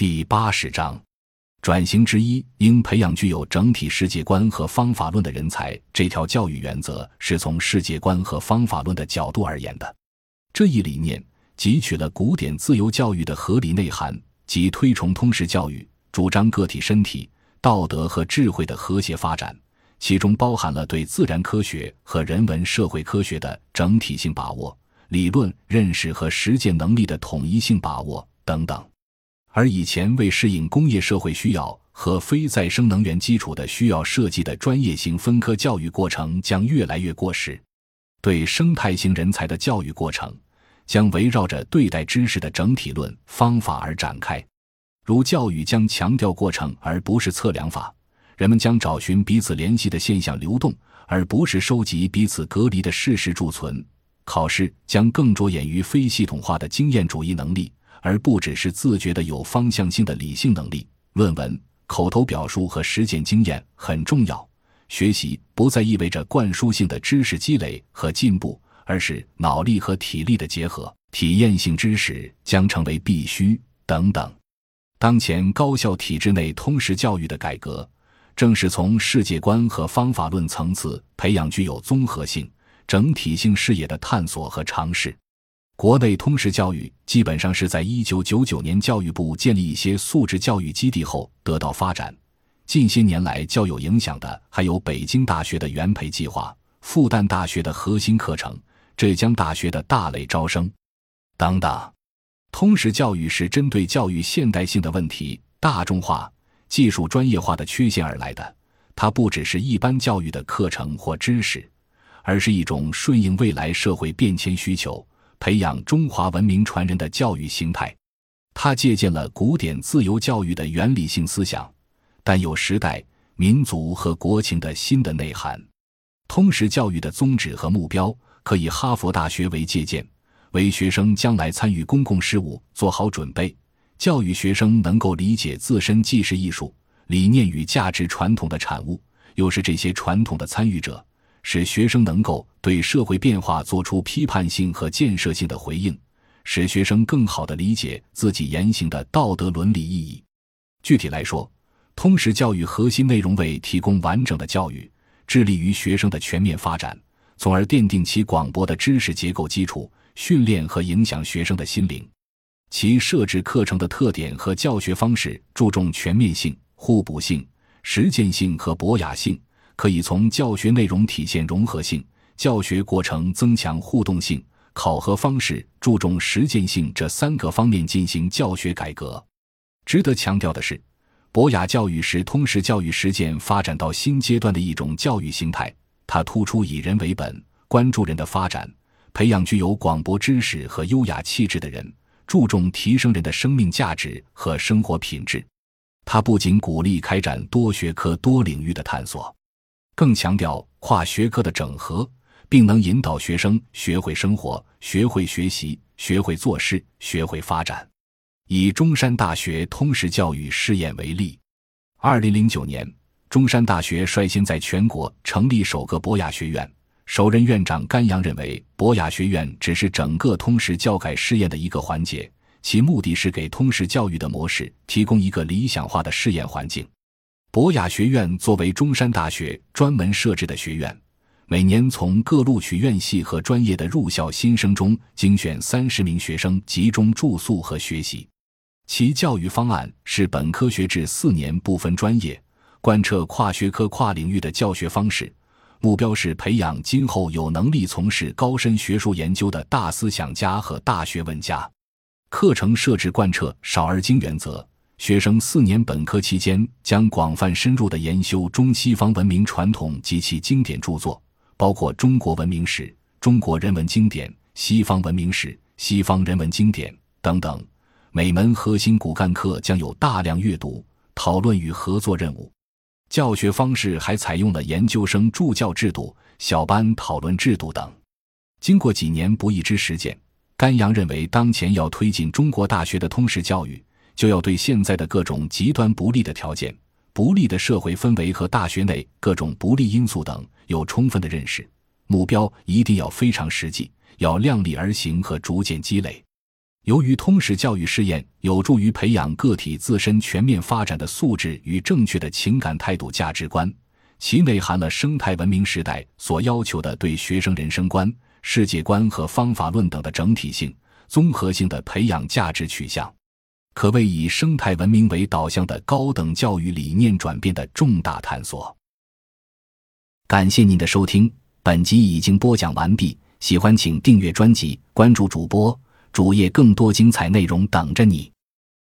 第八十章，转型之一应培养具有整体世界观和方法论的人才。这条教育原则是从世界观和方法论的角度而言的。这一理念汲取了古典自由教育的合理内涵，即推崇通识教育，主张个体身体、道德和智慧的和谐发展，其中包含了对自然科学和人文社会科学的整体性把握。理论认识和实践能力的统一性把握等等，而以前为适应工业社会需要和非再生能源基础的需要设计的专业型分科教育过程将越来越过时。对生态型人才的教育过程将围绕着对待知识的整体论方法而展开，如教育将强调过程而不是测量法，人们将找寻彼此联系的现象流动，而不是收集彼此隔离的事实贮存。考试将更着眼于非系统化的经验主义能力，而不只是自觉的有方向性的理性能力。论文、口头表述和实践经验很重要。学习不再意味着灌输性的知识积累和进步，而是脑力和体力的结合。体验性知识将成为必须。等等。当前高校体制内通识教育的改革，正是从世界观和方法论层次培养具有综合性。整体性视野的探索和尝试，国内通识教育基本上是在一九九九年教育部建立一些素质教育基地后得到发展。近些年来较有影响的还有北京大学的原培计划、复旦大学的核心课程、浙江大学的大类招生等等。通识教育是针对教育现代性的问题、大众化、技术专业化的缺陷而来的，它不只是一般教育的课程或知识。而是一种顺应未来社会变迁需求、培养中华文明传人的教育形态。它借鉴了古典自由教育的原理性思想，但有时代、民族和国情的新的内涵。通识教育的宗旨和目标可以哈佛大学为借鉴，为学生将来参与公共事务做好准备。教育学生能够理解自身既是艺术理念与价值传统的产物，又是这些传统的参与者。使学生能够对社会变化做出批判性和建设性的回应，使学生更好地理解自己言行的道德伦理意义。具体来说，通识教育核心内容为提供完整的教育，致力于学生的全面发展，从而奠定其广博的知识结构基础，训练和影响学生的心灵。其设置课程的特点和教学方式注重全面性、互补性、实践性和博雅性。可以从教学内容体现融合性、教学过程增强互动性、考核方式注重实践性这三个方面进行教学改革。值得强调的是，博雅教育是通识教育实践发展到新阶段的一种教育形态。它突出以人为本，关注人的发展，培养具有广博知识和优雅气质的人，注重提升人的生命价值和生活品质。它不仅鼓励开展多学科、多领域的探索。更强调跨学科的整合，并能引导学生学会生活、学会学习、学会做事、学会发展。以中山大学通识教育试验为例，二零零九年，中山大学率先在全国成立首个博雅学院。首任院长甘阳认为，博雅学院只是整个通识教改试验的一个环节，其目的是给通识教育的模式提供一个理想化的试验环境。博雅学院作为中山大学专门设置的学院，每年从各录取院系和专业的入校新生中精选三十名学生集中住宿和学习。其教育方案是本科学制四年不分专业，贯彻跨学科跨领域的教学方式，目标是培养今后有能力从事高深学术研究的大思想家和大学问家。课程设置贯彻少而精原则。学生四年本科期间将广泛深入的研修中西方文明传统及其经典著作，包括中国文明史、中国人文经典、西方文明史、西方人文经典等等。每门核心骨干课将有大量阅读、讨论与合作任务。教学方式还采用了研究生助教制度、小班讨论制度等。经过几年不易之实践，甘阳认为，当前要推进中国大学的通识教育。就要对现在的各种极端不利的条件、不利的社会氛围和大学内各种不利因素等有充分的认识，目标一定要非常实际，要量力而行和逐渐积累。由于通识教育试验有助于培养个体自身全面发展的素质与正确的情感态度价值观，其内含了生态文明时代所要求的对学生人生观、世界观和方法论等的整体性、综合性的培养价值取向，可谓以生态文明为导向的高等教育理念转变的重大探索。感谢您的收听，本集已经播讲完毕。喜欢请订阅专辑，关注主播。主页更多精彩内容等着你。